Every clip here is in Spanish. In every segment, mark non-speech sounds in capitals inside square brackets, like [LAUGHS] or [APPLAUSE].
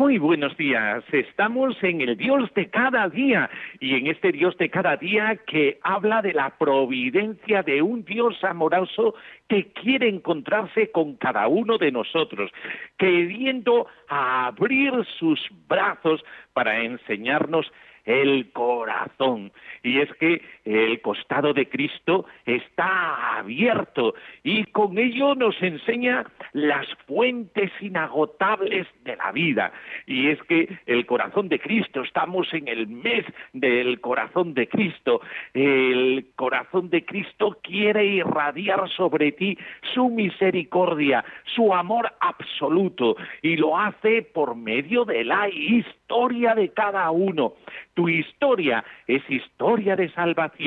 Muy buenos días. Estamos en el Dios de cada día y en este Dios de cada día que habla de la providencia de un Dios amoroso que quiere encontrarse con cada uno de nosotros, queriendo abrir sus brazos para enseñarnos el corazón. Y es que el costado de Cristo está abierto y con ello nos enseña las fuentes inagotables de la vida. Y es que el corazón de Cristo, estamos en el mes del corazón de Cristo. El corazón de Cristo quiere irradiar sobre ti su misericordia, su amor absoluto y lo hace por medio de la historia de cada uno. Tu historia es historia de salvación.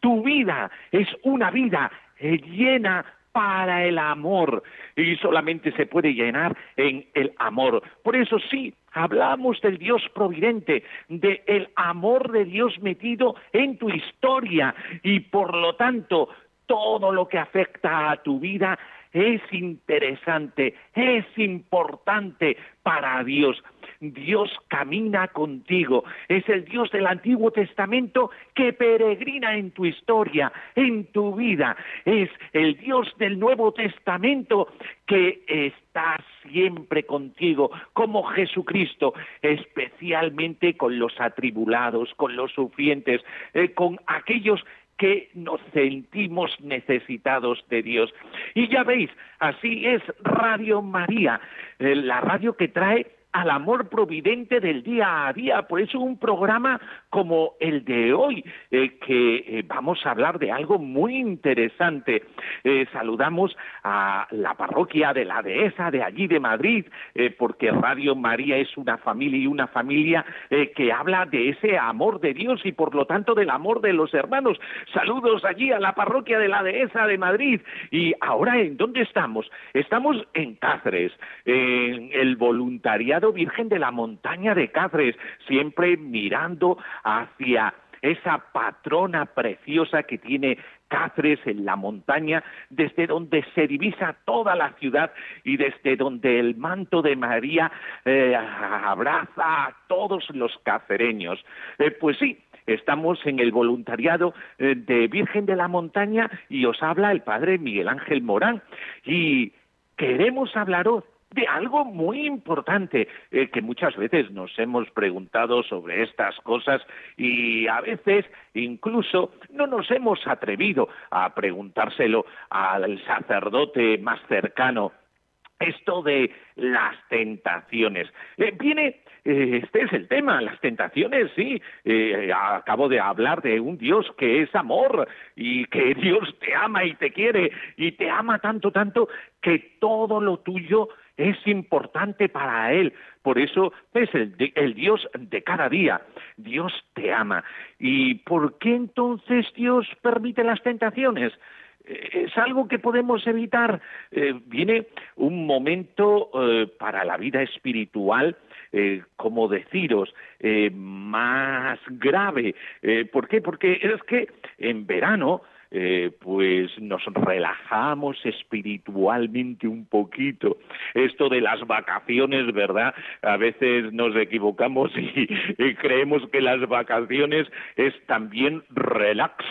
Tu vida es una vida llena para el amor. Y solamente se puede llenar en el amor. Por eso sí, hablamos del Dios providente, del el amor de Dios metido en tu historia. Y por lo tanto todo lo que afecta a tu vida es interesante, es importante para Dios. Dios camina contigo. Es el Dios del Antiguo Testamento que peregrina en tu historia, en tu vida. Es el Dios del Nuevo Testamento que está siempre contigo, como Jesucristo, especialmente con los atribulados, con los sufrientes, eh, con aquellos que nos sentimos necesitados de Dios. Y ya veis, así es Radio María, eh, la radio que trae al amor providente del día a día. Por eso un programa como el de hoy, eh, que eh, vamos a hablar de algo muy interesante. Eh, saludamos a la parroquia de la dehesa de allí de Madrid, porque Radio María es una familia y una familia que habla de ese amor de Dios y por lo tanto del amor de los hermanos. Saludos allí a la parroquia de la dehesa de Madrid. Y ahora, ¿en dónde estamos? Estamos en Cáceres, en el voluntariado Virgen de la Montaña de Cáceres, siempre mirando hacia esa patrona preciosa que tiene Cáceres en la montaña, desde donde se divisa toda la ciudad y desde donde el manto de María eh, abraza a todos los cacereños. Eh, pues sí, estamos en el voluntariado eh, de Virgen de la Montaña y os habla el padre Miguel Ángel Morán y queremos hablaros de algo muy importante eh, que muchas veces nos hemos preguntado sobre estas cosas y a veces incluso no nos hemos atrevido a preguntárselo al sacerdote más cercano esto de las tentaciones. Eh, viene, este es el tema, las tentaciones, sí. acabo de hablar de un Dios que es amor y que [LAUGHS] Dios te ama y te quiere y te ama tanto, tanto que todo lo tuyo es importante para Él. Por eso es el, Dios de cada día. Dios te ama. ¿Y por qué entonces Dios permite las tentaciones? Eh, es algo que podemos evitar. Eh, viene un momento eh, para la vida espiritual, como deciros, más grave. ¿Por qué? Porque es que en verano eh, pues nos relajamos espiritualmente un poquito. Esto de las vacaciones, ¿verdad? A veces nos equivocamos y, creemos que las vacaciones es también relax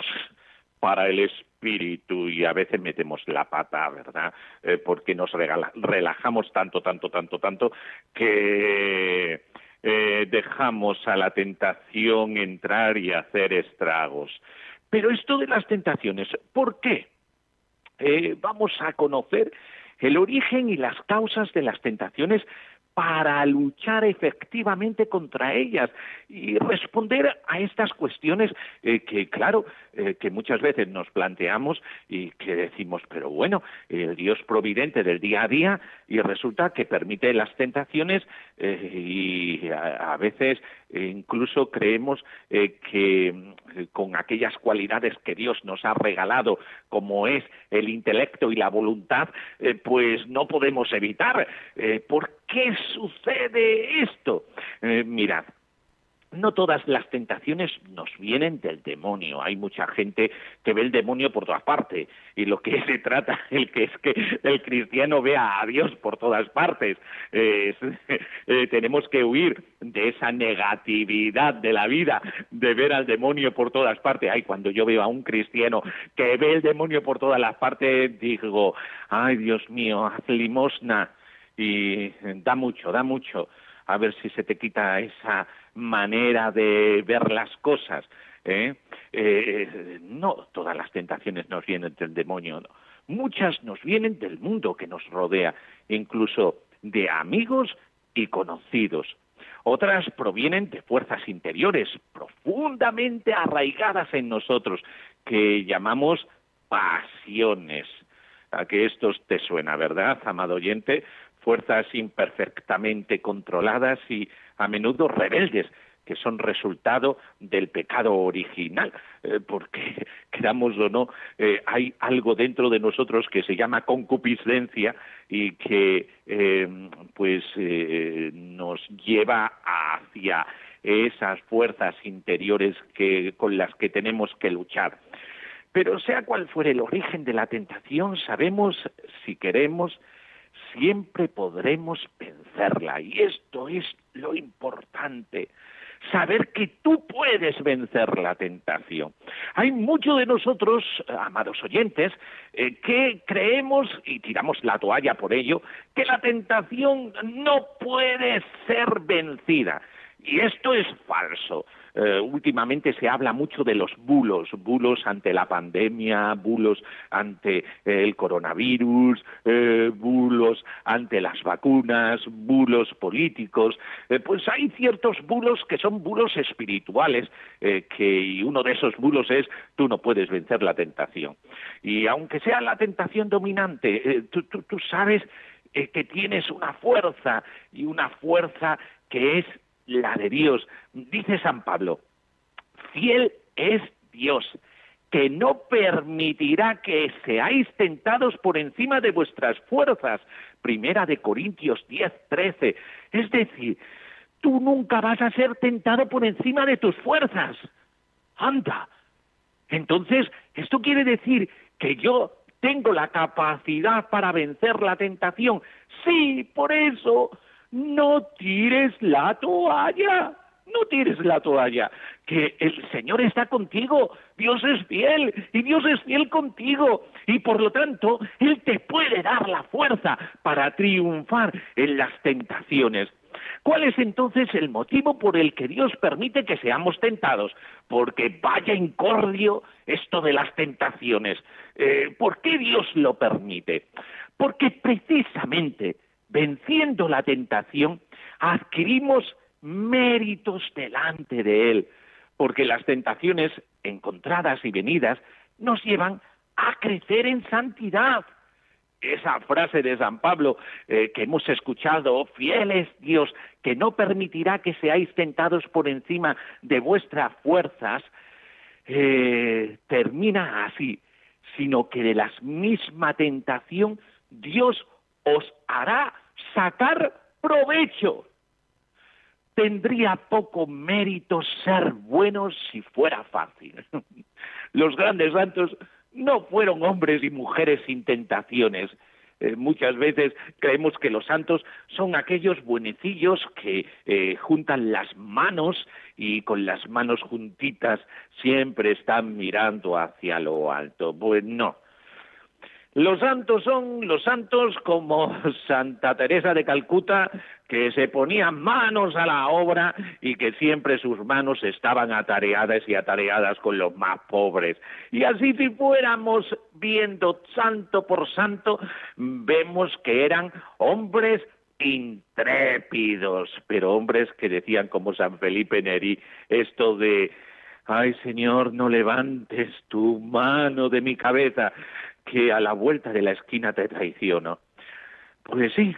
para el espíritu y a veces metemos la pata, ¿verdad? Eh, porque nos relajamos tanto, tanto, tanto, tanto que eh, dejamos a la tentación entrar y hacer estragos. Pero esto de las tentaciones, ¿por qué? Eh, vamos a conocer el origen y las causas de las tentaciones para luchar efectivamente contra ellas y responder a estas cuestiones eh, que, claro, eh, que muchas veces nos planteamos y que decimos, pero bueno, el Dios providente del día a día y resulta que permite las tentaciones eh, y a, veces incluso creemos que con aquellas cualidades que Dios nos ha regalado, como es el intelecto y la voluntad, pues no podemos evitar. ¿Por qué sucede esto? mirad, no todas las tentaciones nos vienen del demonio. Hay mucha gente que ve el demonio por todas partes y lo que [LAUGHS] se trata el que es que el cristiano vea a Dios por todas partes. [LAUGHS] Eh, tenemos que huir de esa negatividad de la vida, de ver al demonio por todas partes. Ay, cuando yo veo a un cristiano que ve el demonio por todas las partes, digo, ay, Dios mío, haz limosna y da mucho, da mucho a ver si se te quita esa manera de ver las cosas. ¿eh? Eh, no todas las tentaciones nos vienen del demonio, muchas nos vienen del mundo que nos rodea, incluso de amigos y conocidos. Otras provienen de fuerzas interiores profundamente arraigadas en nosotros, que llamamos pasiones. A que esto te suena, ¿verdad, amado oyente? Fuerzas imperfectamente controladas y a menudo rebeldes que son resultado del pecado original, eh, porque [LAUGHS] queramos o no, eh, hay algo dentro de nosotros que se llama concupiscencia y que eh, pues nos lleva hacia esas fuerzas interiores que, con las que tenemos que luchar. Pero sea cual fuere el origen de la tentación, sabemos, si queremos, siempre podremos vencerla. Y esto es lo importante saber que tú puedes vencer la tentación. Hay muchos de nosotros, amados oyentes, eh, que creemos, y tiramos la toalla por ello, que la tentación no puede ser vencida. Y esto es falso. Eh, últimamente se habla mucho de los bulos, bulos ante la pandemia, bulos ante eh, el coronavirus, eh, bulos ante las vacunas, bulos políticos. pues hay ciertos bulos que son bulos espirituales, que y uno de esos bulos es tú no puedes vencer la tentación. Y aunque sea la tentación dominante, tú, tú sabes que tienes una fuerza y una fuerza que es la de Dios. Dice San Pablo, fiel es Dios, que no permitirá que seáis tentados por encima de vuestras fuerzas. Primera de Corintios 10, 13. Es decir, tú nunca vas a ser tentado por encima de tus fuerzas. Anda. Entonces, esto quiere decir que yo tengo la capacidad para vencer la tentación. Sí, por eso no tires la toalla, no tires la toalla, que el Señor está contigo, Dios es fiel y Dios es fiel contigo y por lo tanto Él te puede dar la fuerza para triunfar en las tentaciones. ¿Cuál es entonces el motivo por el que Dios permite que seamos tentados? Porque vaya incordio esto de las tentaciones. Eh, ¿Por qué Dios lo permite? Porque precisamente venciendo la tentación, adquirimos méritos delante de Él, porque las tentaciones encontradas y venidas nos llevan a crecer en santidad. Esa frase de San Pablo eh, que hemos escuchado, fiel es Dios, que no permitirá que seáis tentados por encima de vuestras fuerzas, eh, termina así, sino que de la misma tentación Dios os hará sacar provecho. Tendría poco mérito ser buenos si fuera fácil. [LAUGHS] Los grandes santos no fueron hombres y mujeres sin tentaciones. Eh, muchas veces creemos que los santos son aquellos buenecillos que eh, juntan las manos y con las manos juntitas siempre están mirando hacia lo alto. Pues no, los santos son los santos como [LAUGHS] Santa Teresa de Calcuta, que se ponía manos a la obra y que siempre sus manos estaban atareadas y atareadas con los más pobres. Y así si fuéramos viendo santo por santo, vemos que eran hombres intrépidos, pero hombres que decían como San Felipe Neri esto de Ay Señor, no levantes tu mano de mi cabeza, que a la vuelta de la esquina te traiciono. Pues sí,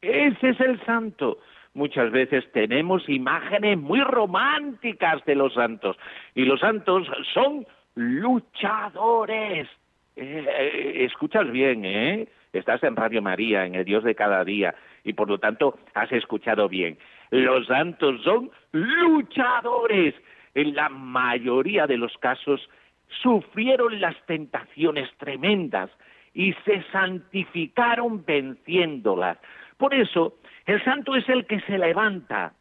ese es el santo. Muchas veces tenemos imágenes muy románticas de los santos y los santos son luchadores. Eh, eh, escuchas bien, ¿eh? Estás en Radio María, en el Dios de cada día, y por lo tanto has escuchado bien. Los santos son luchadores. En la mayoría de los casos sufrieron las tentaciones tremendas y se santificaron venciéndolas. Por eso, el santo es el que se levanta.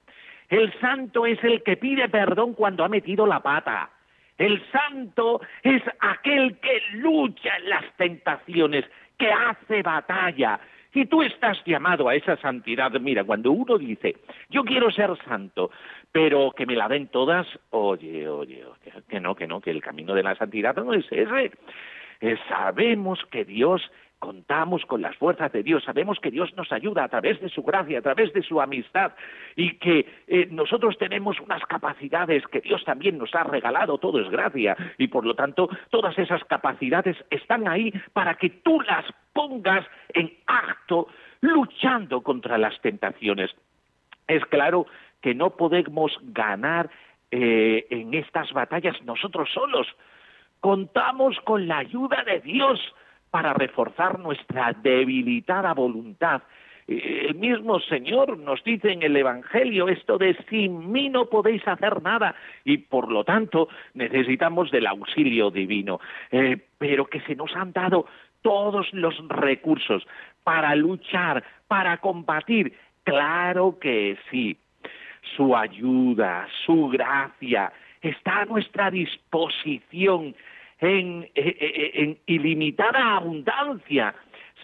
El santo es el que pide perdón cuando ha metido la pata. El santo es aquel que lucha en las tentaciones, que hace batalla. Y tú estás llamado a esa santidad. Mira, cuando uno dice, yo quiero ser santo, pero que me la den todas, oye, oye, que no, que no, que el camino de la santidad no es ese. Eh, sabemos que Dios contamos con las fuerzas de Dios, sabemos que Dios nos ayuda a través de su gracia, a través de su amistad y que eh, nosotros tenemos unas capacidades que Dios también nos ha regalado, todo es gracia y por lo tanto todas esas capacidades están ahí para que tú las pongas en acto luchando contra las tentaciones. Es claro que no podemos ganar eh, en estas batallas nosotros solos. Contamos con la ayuda de Dios para reforzar nuestra debilitada voluntad. Eh, el mismo Señor nos dice en el Evangelio esto de sin mí no podéis hacer nada y por lo tanto necesitamos del auxilio divino, eh, pero que se nos han dado todos los recursos para luchar, para combatir. Claro que sí, su ayuda, su gracia está a nuestra disposición en, en, ilimitada abundancia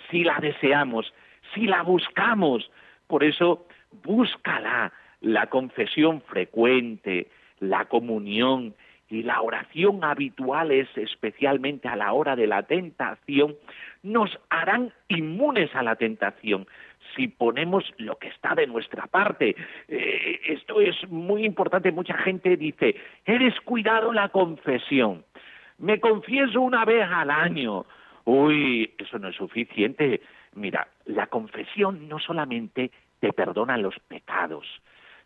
si la deseamos, si la buscamos. Por eso, búscala, la confesión frecuente, la comunión y la oración habituales, especialmente a la hora de la tentación, nos harán inmunes a la tentación si ponemos lo que está de nuestra parte. Eh, esto es muy importante. Mucha gente dice, he descuidado la confesión. Me confieso una vez al año. Uy, eso no es suficiente. Mira, la confesión no solamente te perdona los pecados.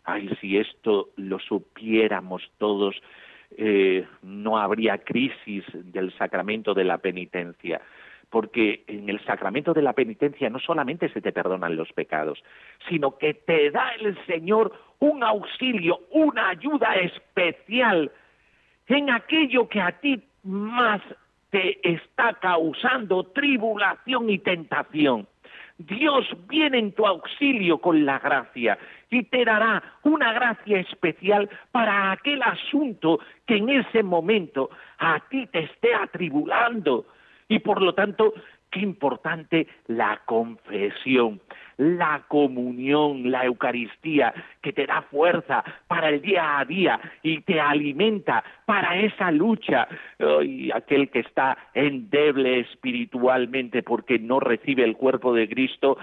Ay, si esto lo supiéramos todos, eh, no habría crisis del sacramento de la penitencia porque en el sacramento de la penitencia no solamente se te perdonan los pecados, sino que te da el Señor un auxilio, una ayuda especial en aquello que a ti más te está causando tribulación y tentación. Dios viene en tu auxilio con la gracia y te dará una gracia especial para aquel asunto que en ese momento a ti te esté atribulando. Y por lo tanto, qué importante la confesión la comunión, la Eucaristía, que te da fuerza para el día a día y te alimenta para esa lucha. Aquel que está endeble espiritualmente porque no recibe el cuerpo de Cristo,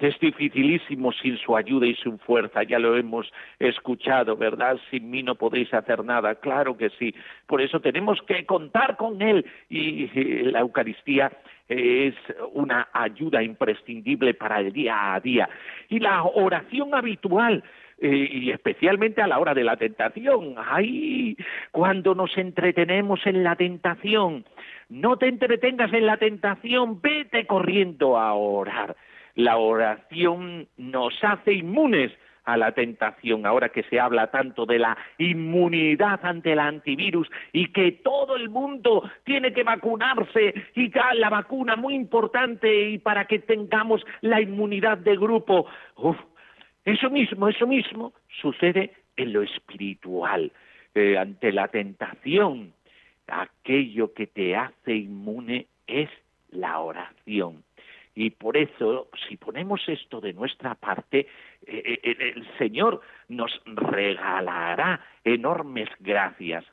es dificilísimo sin su ayuda y su fuerza, ya lo hemos escuchado, ¿verdad? Sin mí no podéis hacer nada, claro que sí. Por eso tenemos que contar con Él y la Eucaristía es una ayuda imprescindible para el día a día. Y la oración habitual, eh, y especialmente a la hora de la tentación. Ay, cuando nos entretenemos en la tentación, no te entretengas en la tentación, vete corriendo a orar. La oración nos hace inmunes a la tentación, ahora que se habla tanto de la inmunidad ante el antivirus y que todo el mundo tiene que vacunarse y la vacuna muy importante y para que tengamos la inmunidad de grupo. eso mismo, eso mismo sucede en lo espiritual, eh, ante la tentación. Aquello que te hace inmune es la oración. Y por eso, si ponemos esto de nuestra parte, eh, eh, el Señor nos regalará enormes gracias.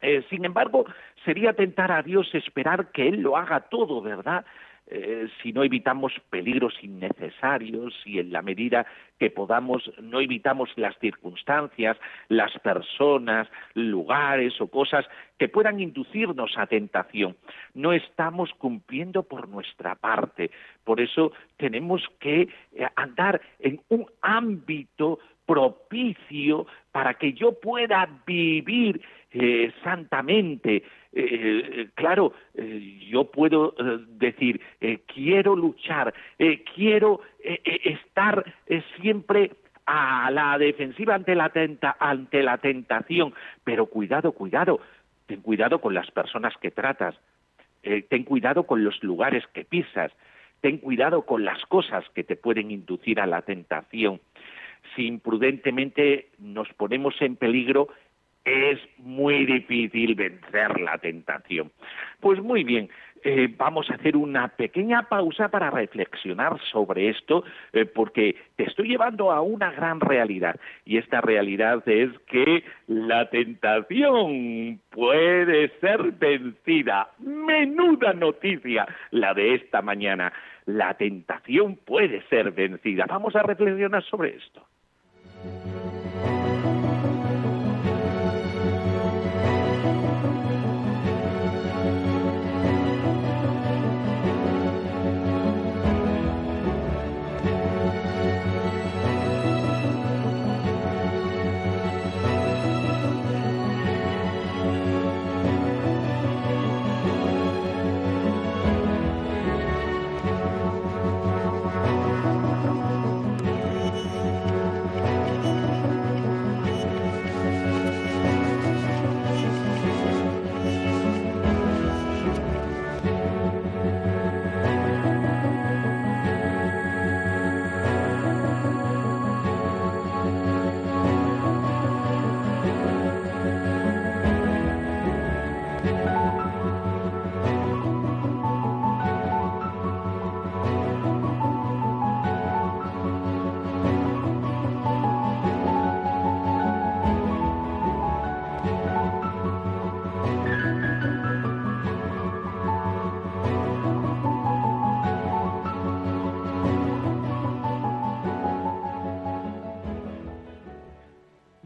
Eh, sin embargo, sería tentar a Dios esperar que Él lo haga todo, ¿verdad? Eh, si no evitamos peligros innecesarios y en la medida que podamos no evitamos las circunstancias, las personas, lugares o cosas que puedan inducirnos a tentación. No estamos cumpliendo por nuestra parte. Por eso tenemos que eh, andar en un ámbito propicio para que yo pueda vivir eh, santamente. Eh, claro, eh, yo puedo decir, quiero luchar, quiero estar siempre a la defensiva ante la, ante la tentación, pero cuidado, cuidado, ten cuidado con las personas que tratas, ten cuidado con los lugares que pisas, ten cuidado con las cosas que te pueden inducir a la tentación. Si imprudentemente nos ponemos en peligro, es muy difícil vencer la tentación. Pues muy bien, eh, vamos a hacer una pequeña pausa para reflexionar sobre esto, eh, porque te estoy llevando a una gran realidad, y esta realidad es que la tentación puede ser vencida. Menuda noticia la de esta mañana. La tentación puede ser vencida. Vamos a reflexionar sobre esto.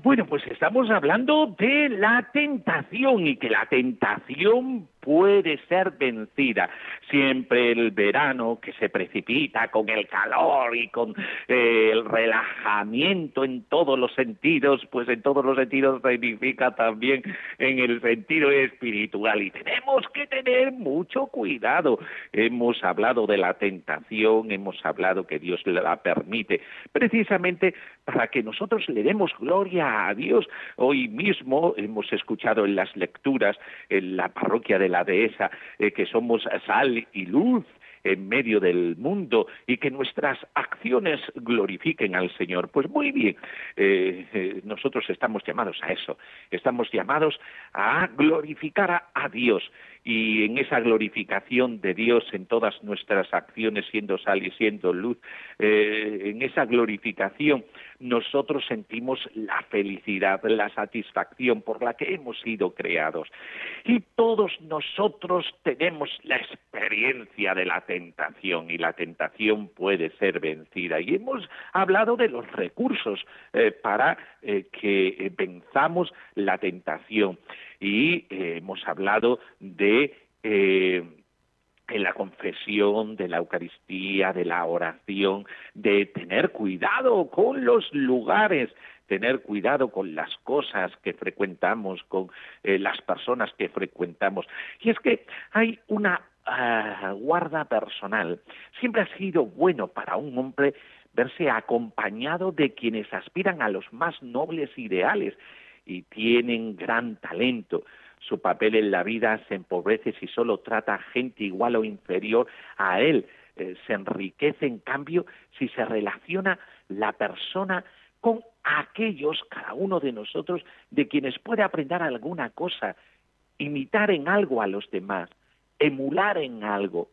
Bueno, pues estamos hablando de la tentación y que la tentación puede ser vencida. Siempre el verano que se precipita con el calor y con eh, el relajamiento en todos los sentidos, pues en todos los sentidos significa también en el sentido espiritual y tenemos que tener mucho cuidado. Hemos hablado de la tentación, hemos hablado que Dios la permite, precisamente para que nosotros le demos gloria a Dios. Hoy mismo hemos escuchado en las lecturas en la parroquia de la dehesa eh, que somos sal y luz en medio del mundo y que nuestras acciones glorifiquen al Señor. Pues muy bien, eh, eh, nosotros estamos llamados a eso, estamos llamados a glorificar a Dios y en esa glorificación de Dios en todas nuestras acciones, siendo sal y siendo luz, eh, en esa glorificación nosotros sentimos la felicidad, la satisfacción por la que hemos sido creados. Y todos nosotros tenemos la experiencia de la tentación y la tentación puede ser vencida. Y hemos hablado de los recursos eh, para eh, que venzamos la tentación y eh, hemos hablado de eh, la confesión, de la Eucaristía, de la oración, de tener cuidado con los lugares, tener cuidado con las cosas que frecuentamos, con eh, las personas que frecuentamos. Y es que hay una ah, guarda personal. Siempre ha sido bueno para un hombre verse acompañado de quienes aspiran a los más nobles ideales y tienen gran talento. Su papel en la vida se empobrece si solo trata a gente igual o inferior a él. Eh, se enriquece, en cambio, si se relaciona la persona con aquellos, cada uno de nosotros, de quienes puede aprender alguna cosa, imitar en algo a los demás, emular en algo.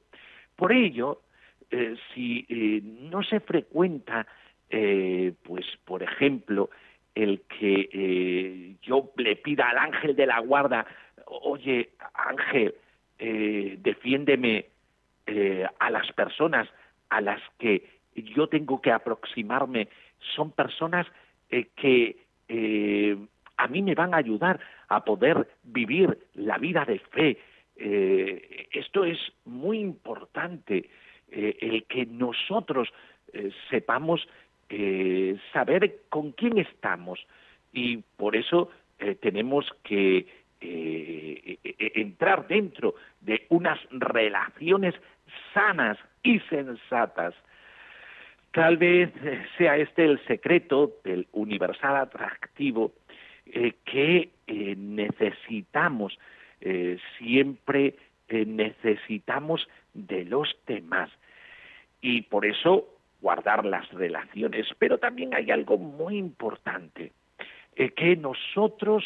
Por ello, eh, si eh, no se frecuenta, pues, por ejemplo, el que eh, yo le pida al ángel de la guarda, oye, ángel, eh, defiéndeme, eh, a las personas a las que yo tengo que aproximarme son personas que a mí me van a ayudar a poder vivir la vida de fe. esto es muy importante, el que nosotros sepamos saber con quién estamos y por eso tenemos que entrar dentro de unas relaciones sanas y sensatas. Tal vez sea este el secreto del universal atractivo eh, que eh, necesitamos, eh, siempre necesitamos de los demás. Y por eso guardar las relaciones. Pero también hay algo muy importante, que nosotros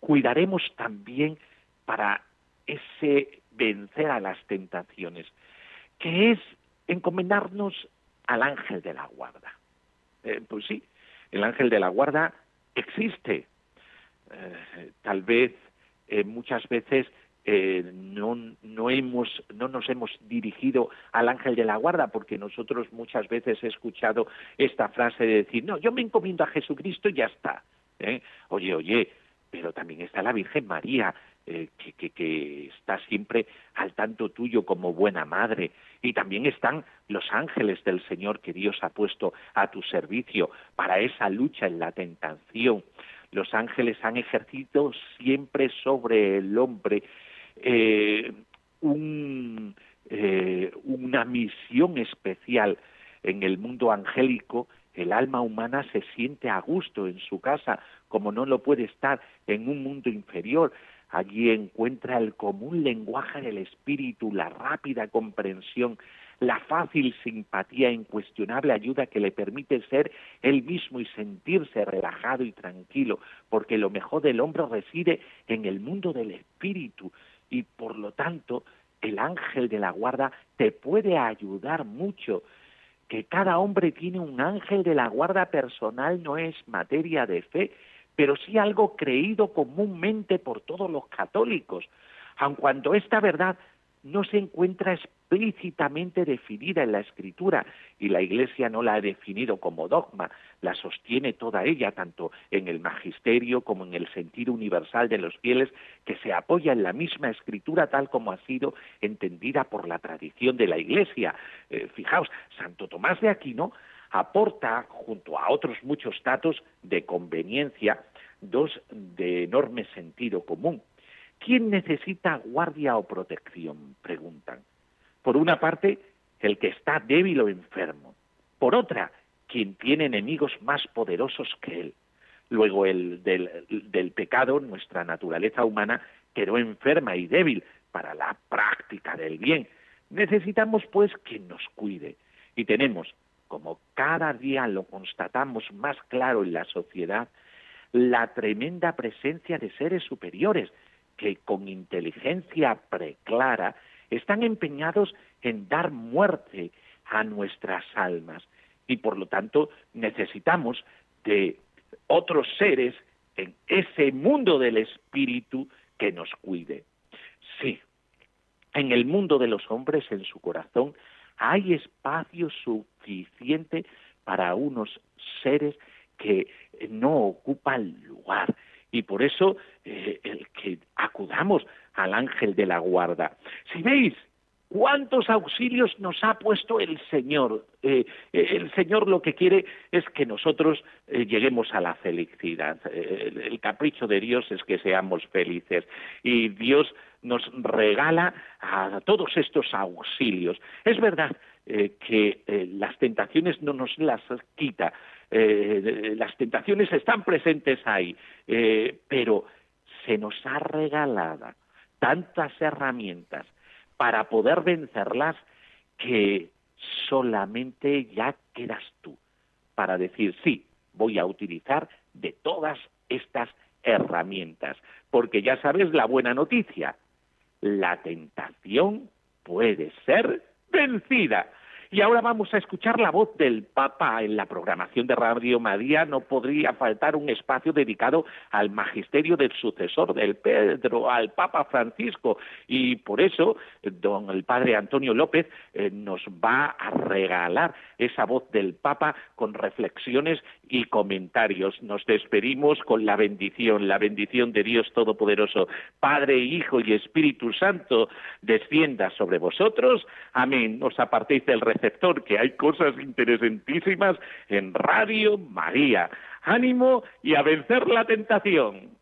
cuidaremos también para ese vencer a las tentaciones, que es encomendarnos al ángel de la guarda. Eh, pues sí, el ángel de la guarda existe. Eh, tal vez eh, muchas veces no, no, hemos, no nos hemos dirigido al ángel de la guarda, porque nosotros muchas veces he escuchado esta frase de decir, no, yo me encomiendo a Jesucristo y ya está. Oye, oye, pero también está la Virgen María, eh, que, que, está siempre al tanto tuyo como buena madre. Y también están los ángeles del Señor que Dios ha puesto a tu servicio para esa lucha en la tentación. Los ángeles han ejercido siempre sobre el hombre eh, un, eh, una misión especial en el mundo angélico el alma humana se siente a gusto en su casa, como no lo puede estar en un mundo inferior. Allí encuentra el común lenguaje del espíritu, la rápida comprensión, la fácil simpatía incuestionable ayuda que le permite ser él mismo y sentirse relajado y tranquilo, porque lo mejor del hombre reside en el mundo del espíritu y por lo tanto el ángel de la guarda te puede ayudar mucho. Que cada hombre tiene un ángel de la guarda personal no es materia de fe, pero sí algo creído comúnmente por todos los católicos, aun cuando esta verdad no se encuentra explícitamente definida en la Escritura y la Iglesia no la ha definido como dogma, la sostiene toda ella, tanto en el magisterio como en el sentido universal de los fieles, que se apoya en la misma Escritura tal como ha sido entendida por la tradición de la Iglesia. Eh, fijaos, Santo Tomás de Aquino aporta, junto a otros muchos datos de conveniencia, dos de enorme sentido común. ¿Quién necesita guardia o protección? preguntan. Por una parte, el que está débil o enfermo. Por otra, quien tiene enemigos más poderosos que él. Luego, el del, del pecado, nuestra naturaleza humana quedó enferma y débil para la práctica del bien. Necesitamos, pues, quien nos cuide. Y tenemos como cada día lo constatamos más claro en la sociedad, la tremenda presencia de seres superiores que con inteligencia preclara están empeñados en dar muerte a nuestras almas y por lo tanto necesitamos de otros seres en ese mundo del espíritu que nos cuide. Sí, en el mundo de los hombres, en su corazón, hay espacio suficiente para unos seres que no ocupan lugar. Y por eso eh, el que acudamos al ángel de la guarda. Si veis cuántos auxilios nos ha puesto el Señor, eh, eh, el Señor lo que quiere es que nosotros lleguemos a la felicidad. el capricho de Dios es que seamos felices. Y Dios nos regala a todos estos auxilios. Es verdad eh, que eh, las tentaciones no nos las quita, eh, las tentaciones están presentes ahí, pero se nos ha regalado tantas herramientas para poder vencerlas que solamente ya quedas tú para decir sí, voy a utilizar de todas estas herramientas, porque ya sabes la buena noticia, la tentación puede ser vencida. Y ahora vamos a escuchar la voz del Papa en la programación de Radio María. No podría faltar un espacio dedicado al magisterio del sucesor del Pedro, al Papa Francisco. Y por eso, don el Padre Antonio López eh, nos va a regalar esa voz del Papa con reflexiones y comentarios. Nos despedimos con la bendición, la bendición de Dios Todopoderoso, Padre, Hijo y Espíritu Santo, descienda sobre vosotros. Amén. Os apartéis del receptor, que hay cosas interesantísimas en Radio María. Ánimo y a vencer la tentación.